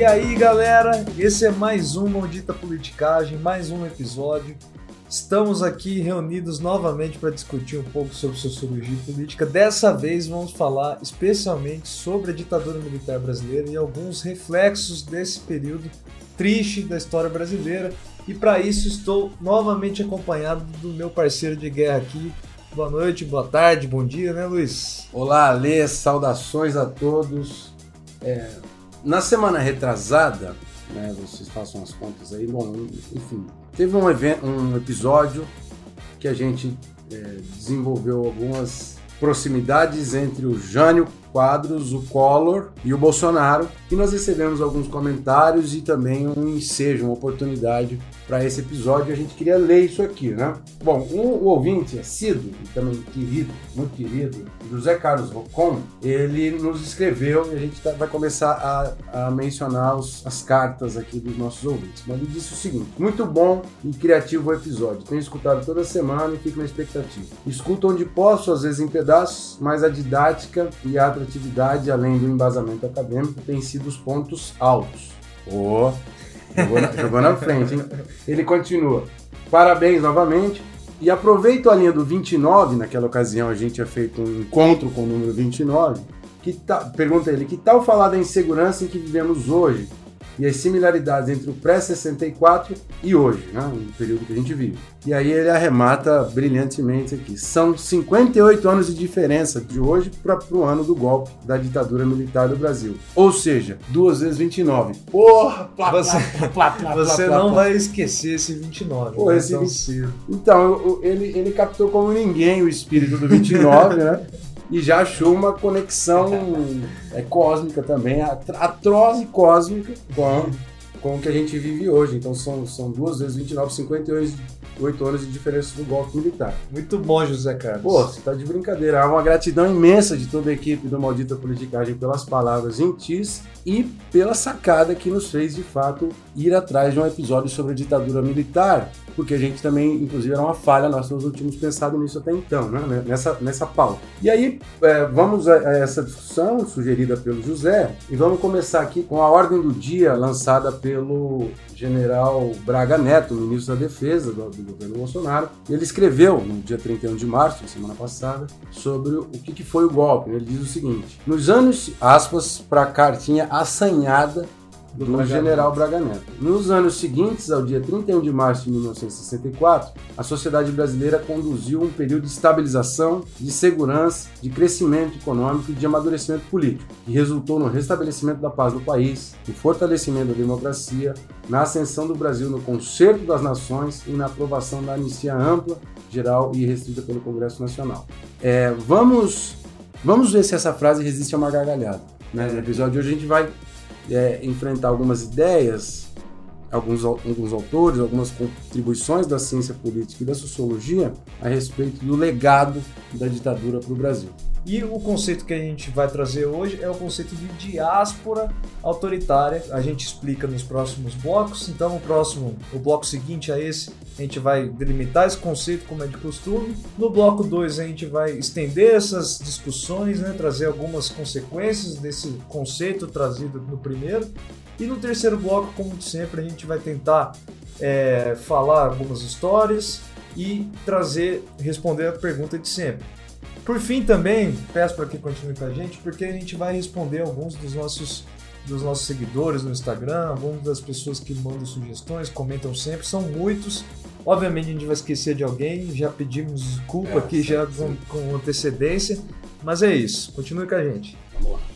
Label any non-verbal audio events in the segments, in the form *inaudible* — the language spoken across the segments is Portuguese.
E aí, galera, esse é mais um Maldita Politicagem, mais um episódio. Estamos aqui reunidos novamente para discutir um pouco sobre sociologia e política. Dessa vez vamos falar especialmente sobre a ditadura militar brasileira e alguns reflexos desse período triste da história brasileira. E para isso estou novamente acompanhado do meu parceiro de guerra aqui. Boa noite, boa tarde, bom dia, né, Luiz? Olá, Alê, saudações a todos. É, na semana retrasada, né, vocês façam as contas aí, bom, enfim, teve um, evento, um episódio que a gente é, desenvolveu algumas proximidades entre o Jânio Quadros, o Collor e o Bolsonaro, e nós recebemos alguns comentários e também um ensejo, uma oportunidade para esse episódio. A gente queria ler isso aqui, né? Bom, o ouvinte assíduo, e também querido, muito querido, José Carlos Rocon, ele nos escreveu e a gente tá, vai começar a, a mencionar os, as cartas aqui dos nossos ouvintes. Mas ele disse o seguinte: muito bom e criativo o episódio. Tenho escutado toda semana e fico na expectativa. Escuto onde posso, às vezes em pedaços, mas a didática e a atratividade, além do embasamento acadêmico, têm sido os pontos altos. Oh, jogou, na, jogou na frente, hein? Ele continua. Parabéns novamente. E aproveito a linha do 29, naquela ocasião a gente tinha feito um encontro com o número 29. Que tal, pergunta ele, que tal falar da insegurança em que vivemos hoje e as similaridades entre o pré-64 e hoje, né, o período que a gente vive. E aí ele arremata brilhantemente aqui. São 58 anos de diferença de hoje para o ano do golpe da ditadura militar do Brasil. Ou seja, duas vezes 29. Porra! Plá, você plá, plá, você não vai esquecer esse 29. Pô, né? esse então, então ele, ele captou como ninguém o espírito do 29, né? *laughs* e já achou uma conexão *laughs* é, cósmica também, atroz e cósmica com, com o que a gente vive hoje. Então são, são duas vezes 29, 58 anos de diferença do golpe militar. Muito bom, José Carlos. Pô, você tá de brincadeira. Há uma gratidão imensa de toda a equipe do Maldita Politicagem pelas palavras gentis e pela sacada que nos fez, de fato, ir atrás de um episódio sobre a ditadura militar porque a gente também, inclusive, era uma falha, nós não tínhamos pensado nisso até então, né? nessa, nessa pauta. E aí, é, vamos a, a, essa discussão sugerida pelo José, e vamos começar aqui com a ordem do dia lançada pelo general Braga Neto, ministro da Defesa do, do governo Bolsonaro. Ele escreveu, no dia 31 de março, semana passada, sobre o que, que foi o golpe. Ele diz o seguinte: nos anos, aspas, para a cartinha assanhada do, do general Braga Neto. Nos anos seguintes, ao dia 31 de março de 1964, a sociedade brasileira conduziu um período de estabilização, de segurança, de crescimento econômico e de amadurecimento político, que resultou no restabelecimento da paz no país, no fortalecimento da democracia, na ascensão do Brasil no concerto das nações e na aprovação da anistia ampla, geral e restrita pelo Congresso Nacional. É, vamos, vamos ver se essa frase resiste a uma gargalhada. Né? No episódio de hoje a gente vai é, enfrentar algumas ideias, alguns, alguns autores, algumas contribuições da ciência política e da sociologia a respeito do legado da ditadura para o Brasil. E o conceito que a gente vai trazer hoje é o conceito de diáspora autoritária. A gente explica nos próximos blocos. Então, o próximo, o bloco seguinte a esse, a gente vai delimitar esse conceito como é de costume. No bloco 2, a gente vai estender essas discussões, né, trazer algumas consequências desse conceito trazido no primeiro. E no terceiro bloco, como sempre, a gente vai tentar é, falar algumas histórias e trazer, responder a pergunta de sempre. Por fim, também, peço para que continue com a gente, porque a gente vai responder alguns dos nossos, dos nossos seguidores no Instagram, algumas das pessoas que mandam sugestões, comentam sempre, são muitos. Obviamente a gente vai esquecer de alguém, já pedimos desculpa é, aqui já com, com antecedência, mas é isso, continue com a gente. Vamos lá.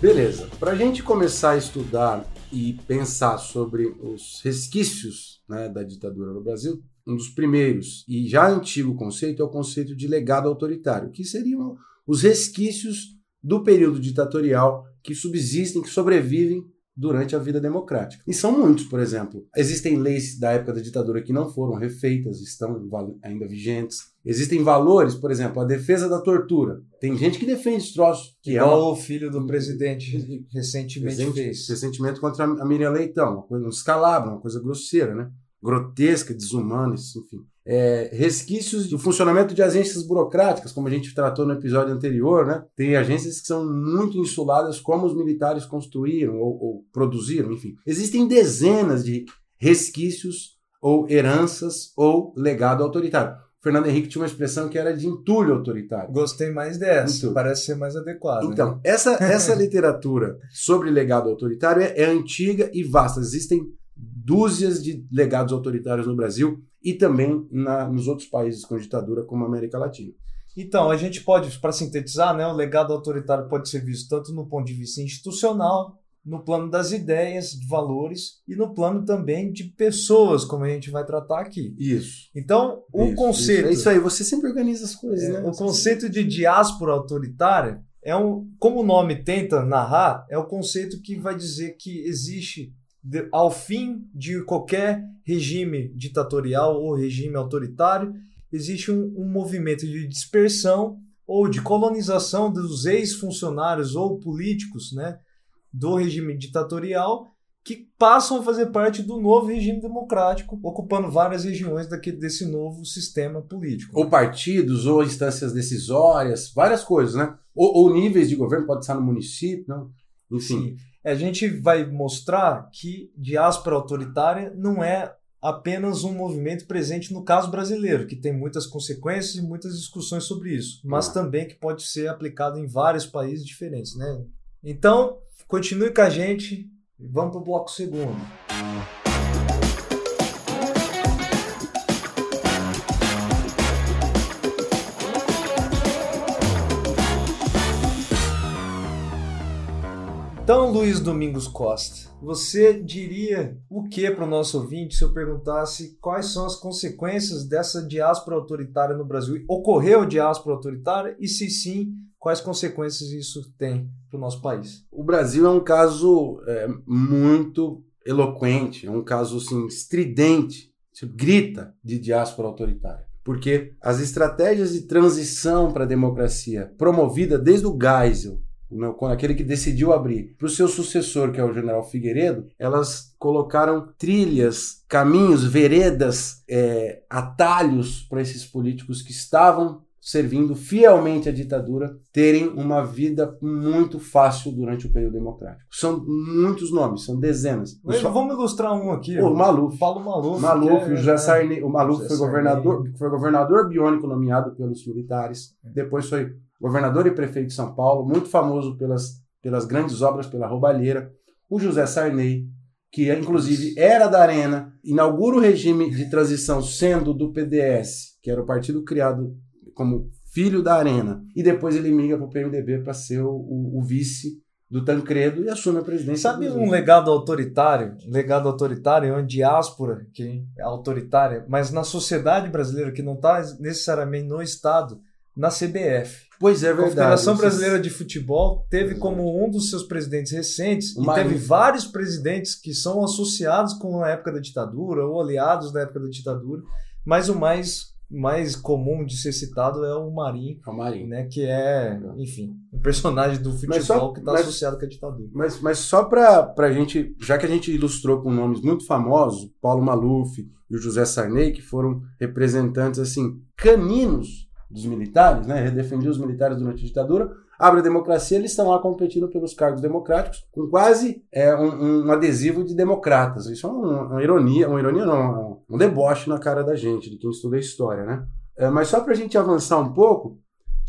Beleza. Para a gente começar a estudar e pensar sobre os resquícios né, da ditadura no Brasil, um dos primeiros e já antigo conceito é o conceito de legado autoritário, que seriam os resquícios do período ditatorial que subsistem, que sobrevivem durante a vida democrática. E são muitos, por exemplo. Existem leis da época da ditadura que não foram refeitas, estão ainda vigentes. Existem valores, por exemplo, a defesa da tortura. Tem gente que defende esse troço. Que Igual é uma... o filho do presidente recentemente Recente, fez. Recentemente contra a Miriam Leitão, uma coisa um descalabro, uma coisa grosseira, né? Grotesca, desumana, enfim. É, resquícios do funcionamento de agências burocráticas, como a gente tratou no episódio anterior, né? Tem agências que são muito insuladas, como os militares construíram ou, ou produziram, enfim. Existem dezenas de resquícios ou heranças ou legado autoritário. Fernando Henrique tinha uma expressão que era de entulho autoritário. Gostei mais dessa, entulho. parece ser mais adequado. Então, né? essa, essa *laughs* literatura sobre legado autoritário é, é antiga e vasta. Existem dúzias de legados autoritários no Brasil e também na, nos outros países com ditadura, como a América Latina. Então, a gente pode, para sintetizar, né, o legado autoritário pode ser visto tanto no ponto de vista institucional, no plano das ideias, de valores e no plano também de pessoas, como a gente vai tratar aqui. Isso. Então, o isso, conceito. Isso. É isso aí, você sempre organiza as coisas, é, né? O conceito de diáspora autoritária é um. Como o nome tenta narrar, é o conceito que vai dizer que existe. De, ao fim de qualquer regime ditatorial ou regime autoritário, existe um, um movimento de dispersão ou de colonização dos ex-funcionários ou políticos, né? do regime ditatorial que passam a fazer parte do novo regime democrático, ocupando várias regiões daquele, desse novo sistema político. Ou partidos, ou instâncias decisórias, várias coisas, né? Ou, ou níveis de governo, pode estar no município, não? enfim. Sim. A gente vai mostrar que diáspora autoritária não é apenas um movimento presente no caso brasileiro, que tem muitas consequências e muitas discussões sobre isso, mas ah. também que pode ser aplicado em vários países diferentes, né? Então, Continue com a gente e vamos para o bloco segundo. Então, Luiz Domingos Costa, você diria o que para o nosso ouvinte se eu perguntasse quais são as consequências dessa diáspora autoritária no Brasil? Ocorreu diáspora autoritária? E se sim, quais consequências isso tem para o nosso país? O Brasil é um caso é, muito eloquente, é um caso assim, estridente, grita de diáspora autoritária. Porque as estratégias de transição para a democracia promovida desde o Geisel, quando aquele que decidiu abrir, para o seu sucessor, que é o general Figueiredo, elas colocaram trilhas, caminhos, veredas, é, atalhos para esses políticos que estavam servindo fielmente à ditadura terem uma vida muito fácil durante o período democrático. São muitos nomes, são dezenas. Mas, só... Vamos ilustrar um aqui. O Maluf. Paulo Maluf. Maluf, é, o José é, Sarney. O Maluf foi governador, foi governador biônico nomeado pelos militares. Depois foi governador e prefeito de São Paulo, muito famoso pelas, pelas grandes obras, pela roubalheira. O José Sarney, que inclusive era da Arena, inaugura o regime de transição sendo do PDS, que era o partido criado como filho da Arena. E depois ele migra para o PMDB para ser o, o, o, vice do Tancredo e assume a presidência. Sabe um legado autoritário? Um legado autoritário é uma diáspora que é autoritária, mas na sociedade brasileira que não está necessariamente no Estado, na CBF. Pois é, verdade. A Confederação Brasileira de Futebol teve como um dos seus presidentes recentes, e teve vários presidentes que são associados com a época da ditadura ou aliados da época da ditadura, mas o mais mais comum de ser citado é o Marinho, é o Marinho. né, que é, enfim, um personagem do futebol só, que está associado com a ditadura. Mas, mas só para a gente, já que a gente ilustrou com nomes muito famosos, Paulo Maluf e o José Sarney, que foram representantes assim caninos dos militares, né, defendiam os militares durante a ditadura, abre a democracia, eles estão lá competindo pelos cargos democráticos com quase é, um, um adesivo de democratas. Isso é uma, uma ironia, uma ironia não, um deboche na cara da gente, de quem estuda história, né? É, mas só para a gente avançar um pouco,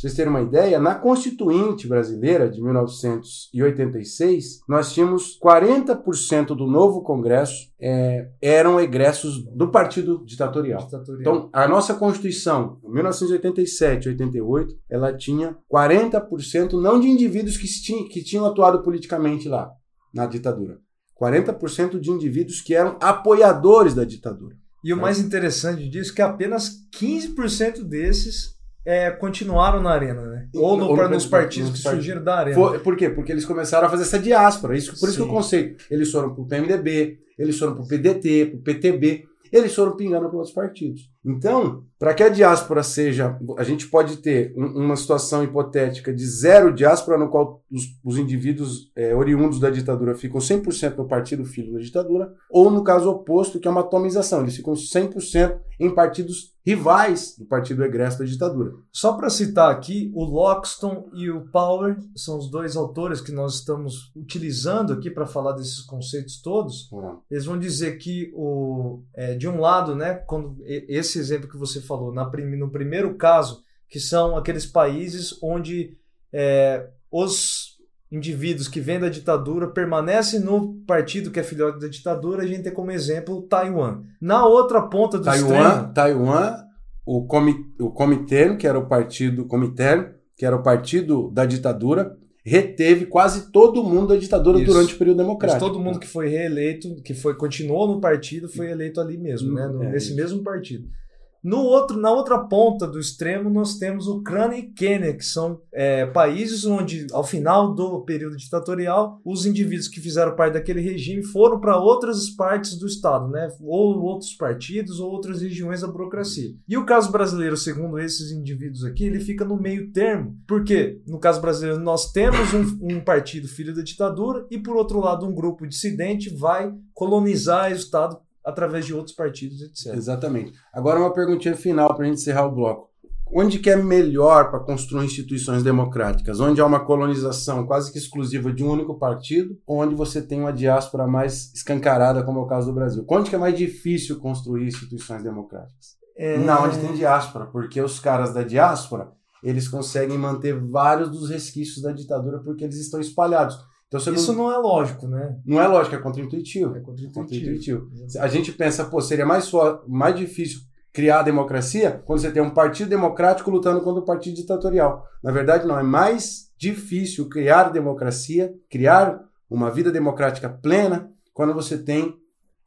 vocês terem uma ideia, na Constituinte brasileira de 1986, nós tínhamos 40% do novo Congresso é, eram egressos do partido ditatorial. ditatorial. Então, a nossa Constituição, 1987 88, ela tinha 40% não de indivíduos que, tinham, que tinham atuado politicamente lá, na ditadura. 40% de indivíduos que eram apoiadores da ditadura. E o mais interessante disso é que apenas 15% desses é, continuaram na arena, né? Ou, no, Ou no, nos partidos que surgiram da arena. For, por quê? Porque eles começaram a fazer essa diáspora. Isso, por Sim. isso que o conceito. Eles foram pro PMDB, eles foram pro PDT, pro PTB, eles foram pingando para outros partidos. Então, para que a diáspora seja, a gente pode ter um, uma situação hipotética de zero diáspora, no qual os, os indivíduos é, oriundos da ditadura ficam 100% no partido filho da ditadura, ou no caso oposto, que é uma atomização, eles ficam 100% em partidos rivais do partido egresso da ditadura. Só para citar aqui, o Loxton e o Power são os dois autores que nós estamos utilizando aqui para falar desses conceitos todos. Uhum. Eles vão dizer que, o, é, de um lado, né, quando esse exemplo que você falou, na, no primeiro caso, que são aqueles países onde é, os indivíduos que vêm da ditadura permanecem no partido que é filhote da ditadura, a gente tem como exemplo Taiwan. Na outra ponta do Taiwan, extremo... Taiwan, o, comi, o Comitê, que era o partido Comitê, que era o partido da ditadura, reteve quase todo mundo da ditadura Isso. durante o período democrático. Mas todo mundo que foi reeleito, que foi continuou no partido, foi eleito ali mesmo, né? No, é nesse isso. mesmo partido. No outro, na outra ponta do extremo, nós temos Ucrânia e Quênia, que são é, países onde, ao final do período ditatorial, os indivíduos que fizeram parte daquele regime foram para outras partes do Estado, né? ou outros partidos, ou outras regiões da burocracia. E o caso brasileiro, segundo esses indivíduos aqui, ele fica no meio termo, porque no caso brasileiro nós temos um, um partido filho da ditadura e, por outro lado, um grupo dissidente vai colonizar o Estado através de outros partidos, etc. Exatamente. Agora uma perguntinha final para a gente encerrar o bloco. Onde que é melhor para construir instituições democráticas? Onde há uma colonização quase que exclusiva de um único partido, ou onde você tem uma diáspora mais escancarada, como é o caso do Brasil? Onde que é mais difícil construir instituições democráticas? É... Não, onde tem diáspora, porque os caras da diáspora, eles conseguem manter vários dos resquícios da ditadura porque eles estão espalhados. Então, Isso não... não... é lógico, né? Não é lógico, é contra-intuitivo. É contra-intuitivo. Contra a gente pensa, pô, seria mais, só, mais difícil criar a democracia quando você tem um partido democrático lutando contra um partido ditatorial. Na verdade, não. É mais difícil criar democracia, criar uma vida democrática plena, quando você tem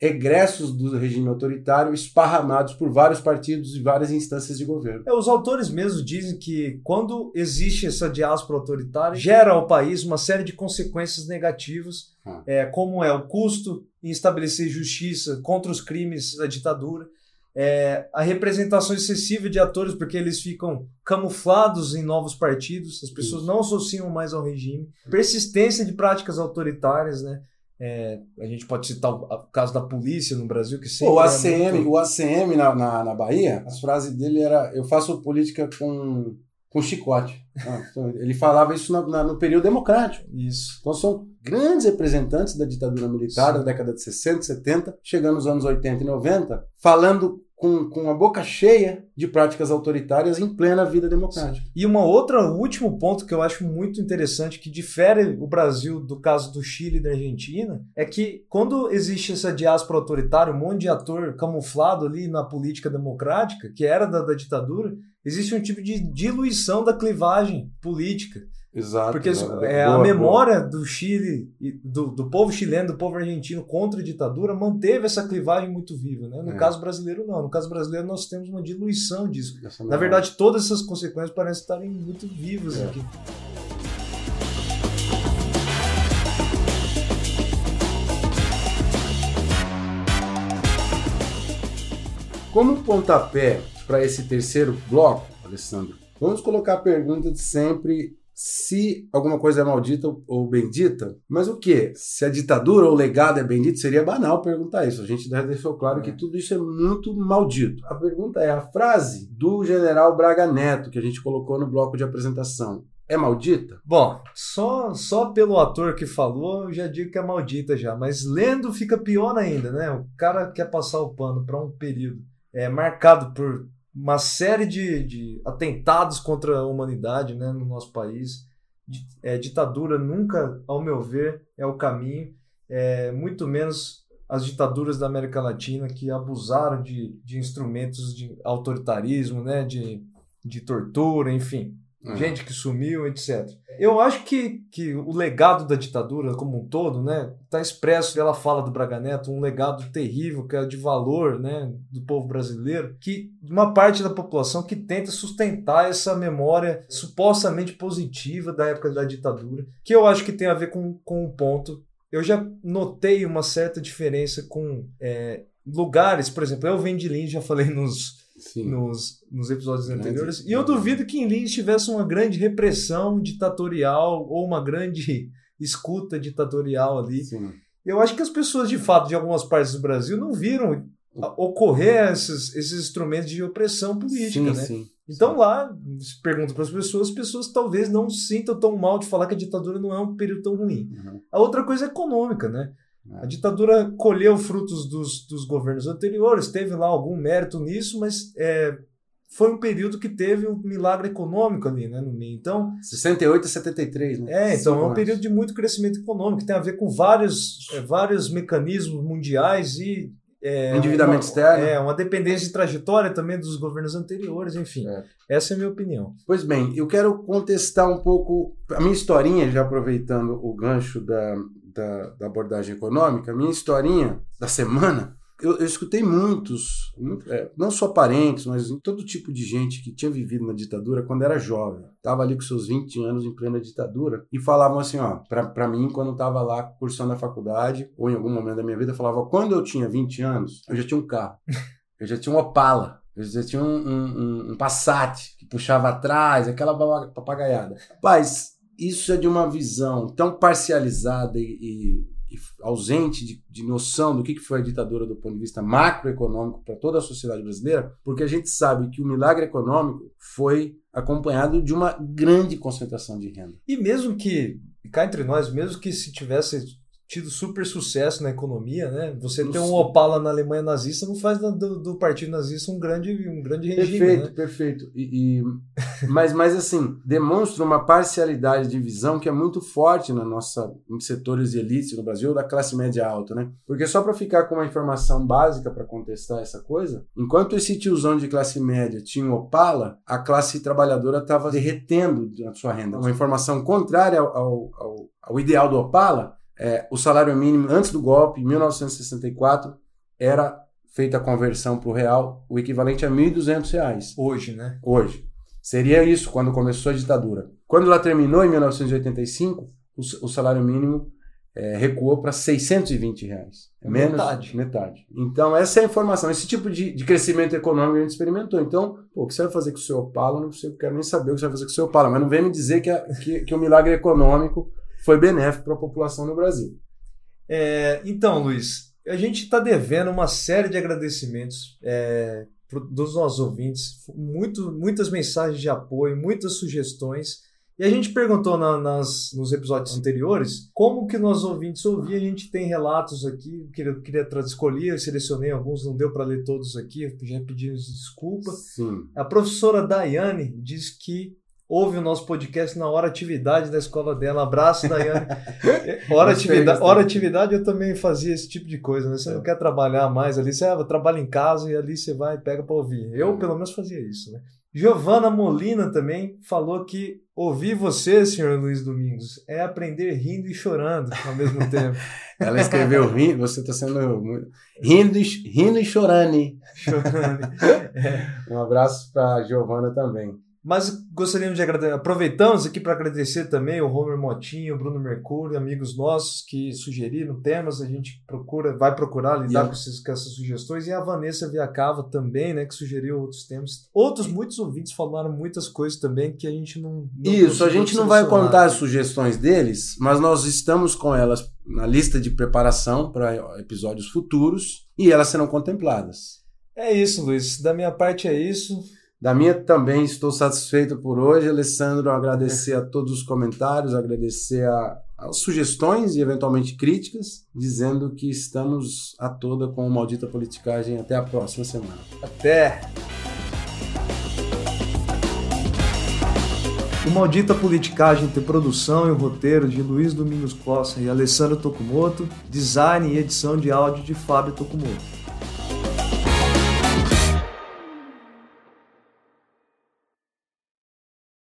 egressos do regime autoritário esparramados por vários partidos e várias instâncias de governo. É, os autores mesmos dizem que quando existe essa diáspora autoritária, gera ao país uma série de consequências negativas, ah. é, como é o custo em estabelecer justiça contra os crimes da ditadura, é, a representação excessiva de atores, porque eles ficam camuflados em novos partidos, as pessoas Isso. não associam mais ao regime, persistência de práticas autoritárias, né? É, a gente pode citar o, caso da polícia no Brasil, que sempre. O ACM, muito... o ACM na, na, na, Bahia, as frases dele era: Eu faço política com, com chicote. Ah, então, ele falava isso na, na, no período democrático. Isso. Então são grandes representantes da ditadura militar Sim. da década de 60, 70, chegando nos anos 80 e 90, falando com, com a boca cheia de práticas autoritárias em plena vida democrática. E uma outra último ponto que eu acho muito interessante que difere o Brasil do caso do Chile e da Argentina é que quando existe essa diáspora autoritária, um monte de ator camuflado ali na política democrática, que era da, da ditadura, existe um tipo de diluição da clivagem política. Exato. Porque é, boa, a memória boa. do Chile, do, do povo chileno, do povo argentino contra a ditadura manteve essa clivagem muito viva. Né? No é. caso brasileiro, não. No caso brasileiro, nós temos uma diluição disso. Na verdade, todas essas consequências parecem estarem muito vivas é. aqui. Como pontapé para esse terceiro bloco, Alessandro, vamos colocar a pergunta de sempre se alguma coisa é maldita ou bendita, mas o que? Se a ditadura ou o legado é bendito, seria banal perguntar isso. A gente deve deixar claro que é. tudo isso é muito maldito. A pergunta é: a frase do general Braga Neto, que a gente colocou no bloco de apresentação, é maldita? Bom, só, só pelo ator que falou, eu já digo que é maldita já, mas lendo fica pior ainda, né? O cara quer passar o pano para um período é, marcado por uma série de, de atentados contra a humanidade né, no nosso país. É, ditadura nunca, ao meu ver, é o caminho, é, muito menos as ditaduras da América Latina que abusaram de, de instrumentos de autoritarismo, né, de, de tortura, enfim uhum. gente que sumiu, etc. Eu acho que, que o legado da ditadura como um todo, né, está expresso pela fala do Braga Neto, um legado terrível que é de valor, né, do povo brasileiro, que uma parte da população que tenta sustentar essa memória supostamente positiva da época da ditadura, que eu acho que tem a ver com, com um ponto. Eu já notei uma certa diferença com é, lugares, por exemplo, eu venho de Lins, já falei nos nos, nos episódios anteriores. E eu duvido que em Lins tivesse uma grande repressão ditatorial ou uma grande escuta ditatorial ali. Sim. Eu acho que as pessoas, de fato, de algumas partes do Brasil, não viram ocorrer esses, esses instrumentos de opressão política, sim, né? sim. Então lá, se pergunta para as pessoas, as pessoas talvez não se sintam tão mal de falar que a ditadura não é um período tão ruim. Uhum. A outra coisa é econômica, né? É. A ditadura colheu frutos dos, dos governos anteriores, teve lá algum mérito nisso, mas é, foi um período que teve um milagre econômico ali, né, no meio. Então, 68 a 73, né? é, então Cinco é um período de muito crescimento econômico, que tem a ver com vários, é, vários mecanismos mundiais e é, Endividamento uma, externo. É, uma dependência de trajetória também dos governos anteriores, enfim. É. Essa é a minha opinião. Pois bem, eu quero contestar um pouco a minha historinha, já aproveitando o gancho da, da, da abordagem econômica, a minha historinha da semana. Eu, eu escutei muitos, muito- é, não só parentes, mas todo tipo de gente que tinha vivido na ditadura quando era jovem. Estava ali com seus 20 anos em plena ditadura e falavam assim: ó, pra, pra mim, quando eu estava lá cursando a faculdade, ou em algum momento da minha vida, falava: quando eu tinha 20 anos, eu já tinha um carro, *laughs* eu já tinha um Opala, eu já tinha um, um, um- um Passat que puxava atrás, aquela papagaiada. Rapaz, isso é de uma visão tão parcializada e, e- e ausente de, de noção do que que foi a ditadura do ponto de vista macroeconômico para toda a sociedade brasileira, porque a gente sabe que o milagre econômico foi acompanhado de uma grande concentração de renda. E mesmo que, cá entre nós, mesmo que se tivesse tido super sucesso na economia, né? Você ter um. Opala na Alemanha nazista não faz do, do partido nazista um grande, um grande regime, Perfeito, né? perfeito. E, e- mas, mas assim, demonstra uma parcialidade de visão que é muito forte na nossa em setores de elite no Brasil, da classe média alta, né? Porque só para ficar com uma informação básica para contestar essa coisa, enquanto esse tiozão de classe média tinha um Opala, a classe trabalhadora estava derretendo a sua renda. Uma informação contrária ao, ao, ao- ao ideal do Opala, é, o salário mínimo antes do golpe, em 1964, era feita a conversão para o real, o equivalente a 1.200 reais Hoje, né? hoje. Seria isso quando começou a ditadura. Quando ela terminou em 1985, o, o salário mínimo eh, recuou para 620 reais. É Menos metade. metade. Então, essa é a informação. Esse tipo de, de crescimento econômico a gente experimentou. Então, pô, o que você vai fazer com o seu Opala? Não sei, eu quero nem saber o que você vai fazer com o seu Opala. Mas não vem me dizer que, a- que, que o milagre econômico foi benéfico para a população no Brasil. É, então, Luiz, a gente está devendo uma série de agradecimentos é, dos nossos ouvintes, muito, muitas mensagens de apoio, muitas sugestões. E a gente perguntou na- nas, nos episódios anteriores como que nossos ouvintes ouviam. A gente tem relatos aqui, eu queria, queria escolher, eu selecionei alguns, não deu para ler todos aqui, já pedimos desculpa. Sim. A professora Daiane diz que ouve o nosso podcast na hora atividade da escola dela. Abraço, Daiane. *laughs* hora, atividade, hora atividade eu também fazia esse tipo de coisa, né? Você não É. quer trabalhar mais ali, você ah, trabalha em casa e ali você vai e pega para ouvir. Eu, É. pelo menos, fazia isso, né? Giovana Molina também falou que ouvir você, senhor Luiz Domingos, é aprender rindo e chorando ao mesmo *laughs* tempo. Ela escreveu rindo, você está sendo muito... rindo, e- rindo e chorando. chorando. *laughs* Um abraço para a Giovana também. Mas gostaríamos de agradecer. Aproveitamos aqui para agradecer também o Homer Motinho, o Bruno Mercúrio, amigos nossos que sugeriram temas. A gente procura, vai procurar lidar a- com, esses- com essas sugestões. E a Vanessa Viacava também, né, que sugeriu outros temas. Outros muitos ouvintes falaram muitas coisas também que a gente não. não Isso, a gente não vai contar as sugestões deles, mas nós estamos com elas na lista de preparação para episódios futuros e elas serão contempladas. É isso, Luiz. Da minha parte é isso. Da minha também estou satisfeito por hoje, Alessandro. Agradecer a todos os comentários, agradecer a, as sugestões e eventualmente críticas, dizendo que estamos a toda com o Maldita Politicagem. Até a próxima semana. Até! O Maldita Politicagem tem produção e roteiro de Luiz Domingos Costa e Alessandro Tokumoto, design e edição de áudio de Fábio Tokumoto.